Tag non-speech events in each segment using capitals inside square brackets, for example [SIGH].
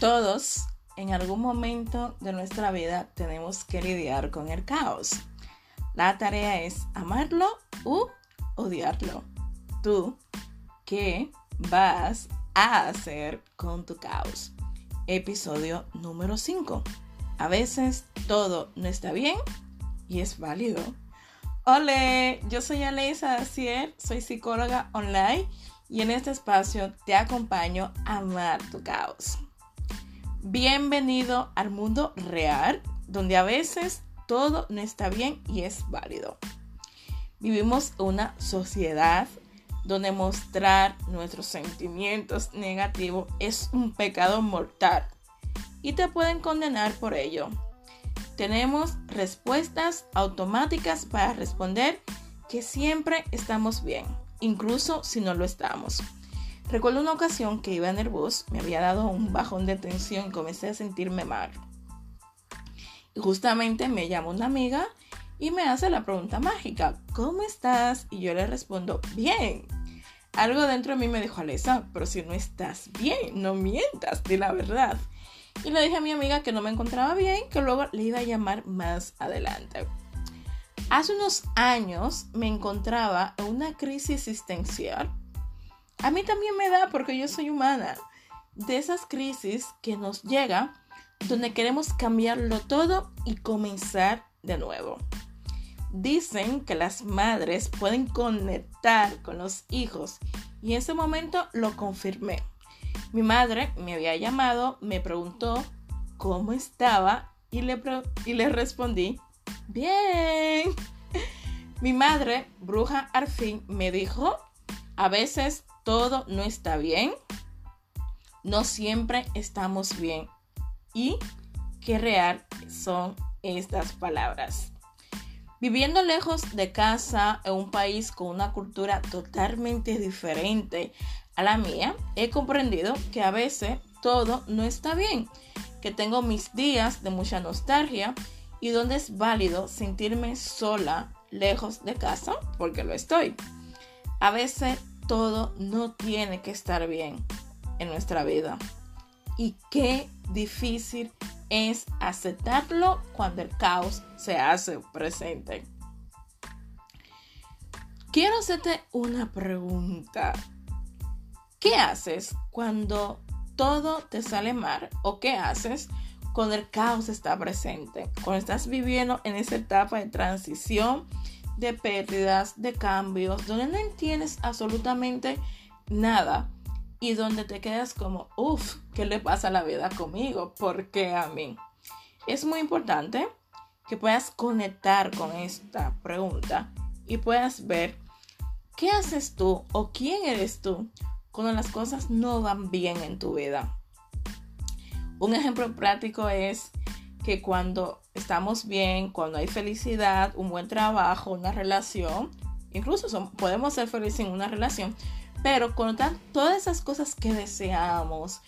Todos en algún momento de nuestra vida tenemos que lidiar con el caos. La tarea es amarlo u odiarlo. ¿Tú qué vas a hacer con tu caos? Episodio número 5. A veces todo no está bien y es válido. Hola, yo soy Aleisa Dacier, soy psicóloga online y en este espacio te acompaño a amar tu caos. Bienvenido al mundo real, donde a veces todo no está bien y es válido. Vivimos una sociedad donde mostrar nuestros sentimientos negativos es un pecado mortal y te pueden condenar por ello. Tenemos respuestas automáticas para responder que siempre estamos bien, incluso si no lo estamos. Recuerdo una ocasión que iba en el bus, me había dado un bajón de tensión y comencé a sentirme mal. Y justamente me llama una amiga y me hace la pregunta mágica, ¿cómo estás? Y yo le respondo, bien. Algo dentro de mí me dijo, Alesa, pero si no estás bien, no mientas, di la verdad. Y le dije a mi amiga que no me encontraba bien, que luego le iba a llamar más adelante. Hace unos años me encontraba en una crisis existencial a mí también me da porque yo soy humana. De esas crisis que nos llega donde queremos cambiarlo todo y comenzar de nuevo. Dicen que las madres pueden conectar con los hijos y en ese momento lo confirmé. Mi madre me había llamado, me preguntó cómo estaba y le, y le respondí, bien. [LAUGHS] Mi madre, bruja al fin, me dijo, a veces todo no está bien, no siempre estamos bien. ¿Y qué real son estas palabras? Viviendo lejos de casa en un país con una cultura totalmente diferente a la mía, he comprendido que a veces todo no está bien, que tengo mis días de mucha nostalgia y donde es válido sentirme sola lejos de casa, porque lo estoy. A veces todo no tiene que estar bien en nuestra vida. Y qué difícil es aceptarlo cuando el caos se hace presente. Quiero hacerte una pregunta. ¿Qué haces cuando todo te sale mal? ¿O qué haces cuando el caos está presente? Cuando estás viviendo en esa etapa de transición de pérdidas, de cambios, donde no entiendes absolutamente nada y donde te quedas como, uff, ¿qué le pasa a la vida conmigo? ¿Por qué a mí? Es muy importante que puedas conectar con esta pregunta y puedas ver qué haces tú o quién eres tú cuando las cosas no van bien en tu vida. Un ejemplo práctico es que cuando estamos bien, cuando hay felicidad, un buen trabajo, una relación, incluso podemos ser felices en una relación, pero cuando están todas esas cosas que deseamos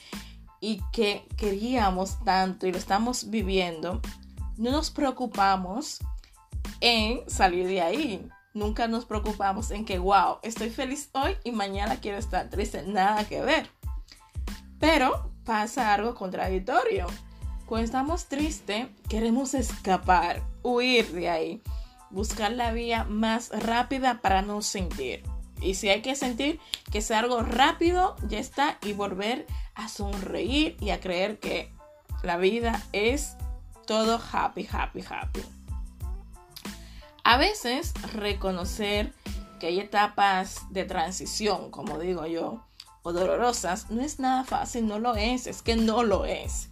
y que queríamos tanto y lo estamos viviendo, no nos preocupamos en salir de ahí. Nunca nos preocupamos en que, wow, estoy feliz hoy y mañana quiero estar triste. Nada que ver. Pero pasa algo contradictorio cuando estamos tristes, queremos escapar, huir de ahí, buscar la vía más rápida para no sentir. Y si hay que sentir que sea algo rápido, ya está, y volver a sonreír y a creer que la vida es todo happy, happy, happy. A veces reconocer que hay etapas de transición, como digo yo, o dolorosas, no es nada fácil, no lo es, es que no lo es.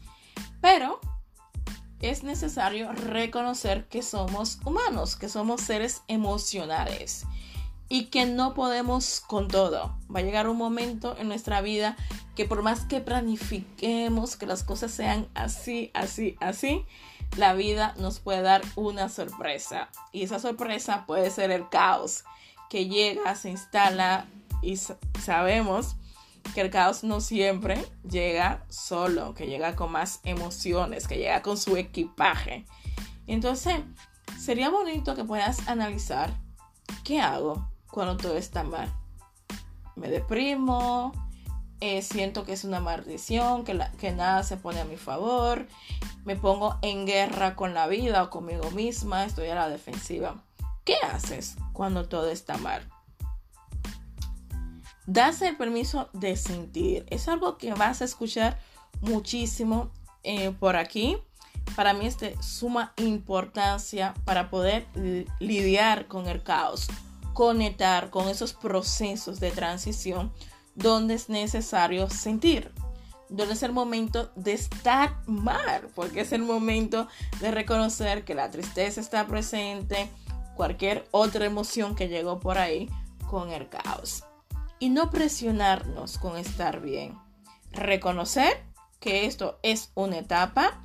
Pero es necesario reconocer que somos humanos, que somos seres emocionales y que no podemos con todo. Va a llegar un momento en nuestra vida que por más que planifiquemos que las cosas sean así, así, así, la vida nos puede dar una sorpresa. Y esa sorpresa puede ser el caos que llega, se instala y sabemos que el caos no siempre llega solo, que llega con más emociones, que llega con su equipaje. Entonces, sería bonito que puedas analizar qué hago cuando todo está mal. Me deprimo, eh, siento que es una maldición, que, que nada se pone a mi favor, me pongo en guerra con la vida o conmigo misma, estoy a la defensiva. ¿Qué haces cuando todo está mal? Das el permiso de sentir. Es algo que vas a escuchar muchísimo eh, por aquí. Para mí es de suma importancia para poder lidiar con el caos, conectar con esos procesos de transición donde es necesario sentir, donde es el momento de estar mal, porque es el momento de reconocer que la tristeza está presente, cualquier otra emoción que llegó por ahí con el caos y no presionarnos con estar bien. Reconocer que esto es una etapa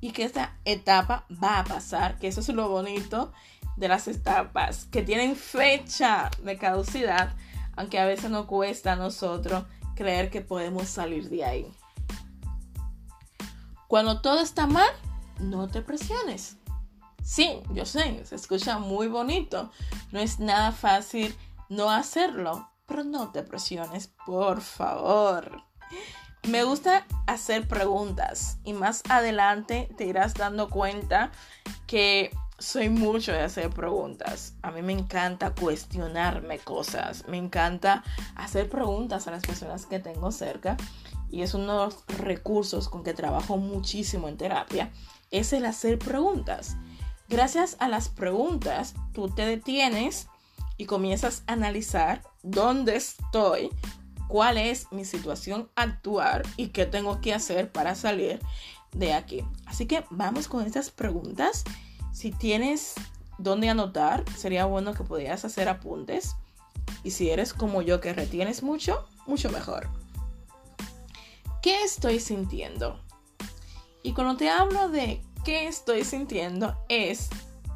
y que esta etapa va a pasar, que eso es lo bonito de las etapas, que tienen fecha de caducidad, aunque a veces nos cuesta a nosotros creer que podemos salir de ahí. Cuando todo está mal, no te presiones. Sí, yo sé, se escucha muy bonito. No es nada fácil no hacerlo, pero no te presiones, por favor. Me gusta hacer preguntas y más adelante te irás dando cuenta que soy mucho de hacer preguntas. A mí me encanta cuestionarme cosas, me encanta hacer preguntas a las personas que tengo cerca y es uno de los recursos con que trabajo muchísimo en terapia, es el hacer preguntas. Gracias a las preguntas, tú te detienes y comienzas a analizar dónde estoy, cuál es mi situación actual y qué tengo que hacer para salir de aquí. Así que vamos con estas preguntas. Si tienes dónde anotar, sería bueno que pudieras hacer apuntes. Y si eres como yo que retienes mucho, mucho mejor. ¿Qué estoy sintiendo? Y cuando te hablo de qué estoy sintiendo es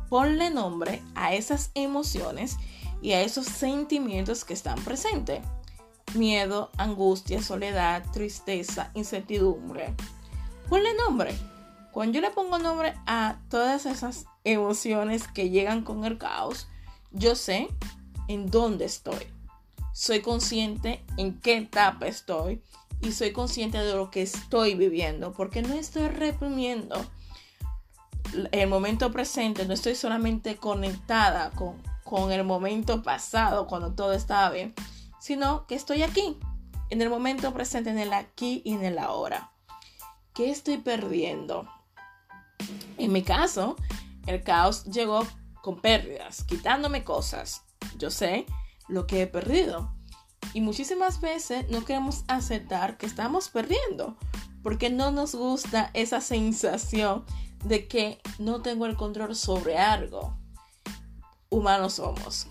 ponle nombre a esas emociones y a esos sentimientos que están presentes. Miedo, angustia, soledad, tristeza, incertidumbre. Ponle nombre. Cuando yo le pongo nombre a todas esas emociones que llegan con el caos, yo sé en dónde estoy. Soy consciente en qué etapa estoy y soy consciente de lo que estoy viviendo porque no estoy reprimiendo el momento presente, no estoy solamente conectada con con el momento pasado, cuando todo estaba bien, sino que estoy aquí, en el momento presente, en el aquí y en el ahora. ¿Qué estoy perdiendo? En mi caso, el caos llegó con pérdidas, quitándome cosas. Yo sé lo que he perdido. Y muchísimas veces no queremos aceptar que estamos perdiendo, porque no nos gusta esa sensación de que no tengo el control sobre algo humanos somos.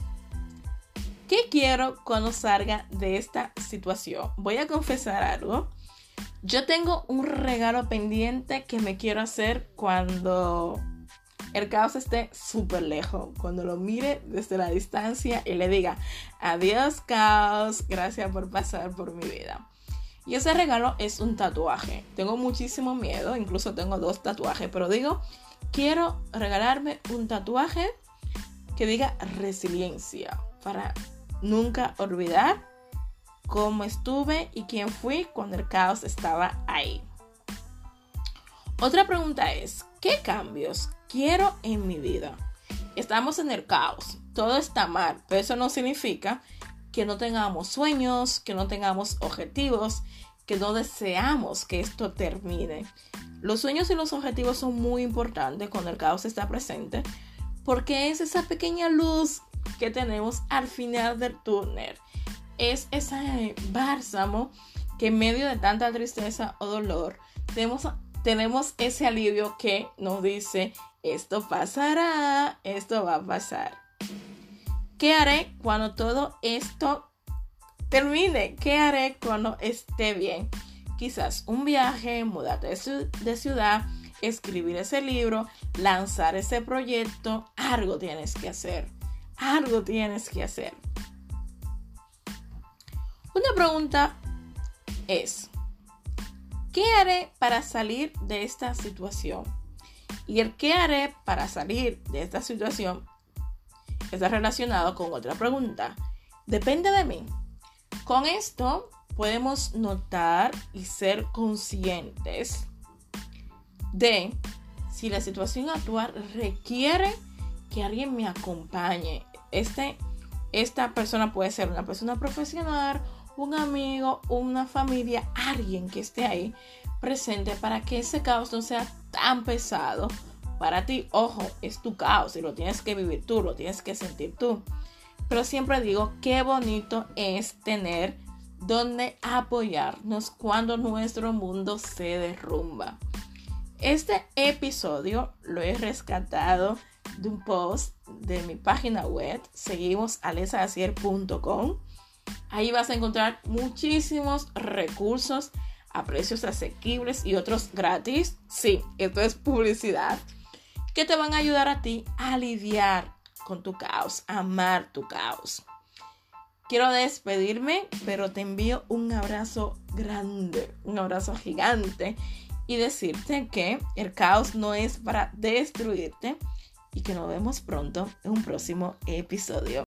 ¿Qué quiero cuando salga de esta situación? Voy a confesar algo. Yo tengo un regalo pendiente que me quiero hacer cuando el caos esté súper lejos. Cuando lo mire desde la distancia y le diga, adiós caos, gracias por pasar por mi vida. Y ese regalo es un tatuaje. Tengo muchísimo miedo, incluso tengo dos tatuajes, pero digo, quiero regalarme un tatuaje que diga resiliencia para nunca olvidar cómo estuve y quién fui cuando el caos estaba ahí. Otra pregunta es, ¿qué cambios quiero en mi vida? Estamos en el caos, todo está mal, pero eso no significa que no tengamos sueños, que no tengamos objetivos, que no deseamos que esto termine. Los sueños y los objetivos son muy importantes cuando el caos está presente, porque es esa pequeña luz que tenemos al final del túnel. Es ese bálsamo que en medio de tanta tristeza o dolor tenemos, tenemos ese alivio que nos dice, esto pasará, esto va a pasar. ¿Qué haré cuando todo esto termine? ¿Qué haré cuando esté bien? Quizás un viaje, mudarte de ciudad, escribir ese libro, lanzar ese proyecto, algo tienes que hacer. Algo tienes que hacer. Una pregunta es, ¿qué haré para salir de esta situación? Y el qué haré para salir de esta situación está relacionado con otra pregunta. Depende de mí. Con esto podemos notar y ser conscientes de si la situación actual requiere que alguien me acompañe. Este, esta persona puede ser una persona profesional, un amigo, una familia, alguien que esté ahí presente para que ese caos no sea tan pesado para ti. Ojo, es tu caos y lo tienes que vivir tú, lo tienes que sentir tú. Pero siempre digo, qué bonito es tener donde apoyarnos cuando nuestro mundo se derrumba. Este episodio lo he rescatado de un post de mi página web, seguimos alesaacier.com. Ahí vas a encontrar muchísimos recursos a precios asequibles y otros gratis. Sí, esto es publicidad que te van a ayudar a ti a lidiar con tu caos, a amar tu caos. Quiero despedirme, pero te envío un abrazo grande, un abrazo gigante y decirte que el caos no es para destruirte y que nos vemos pronto en un próximo episodio.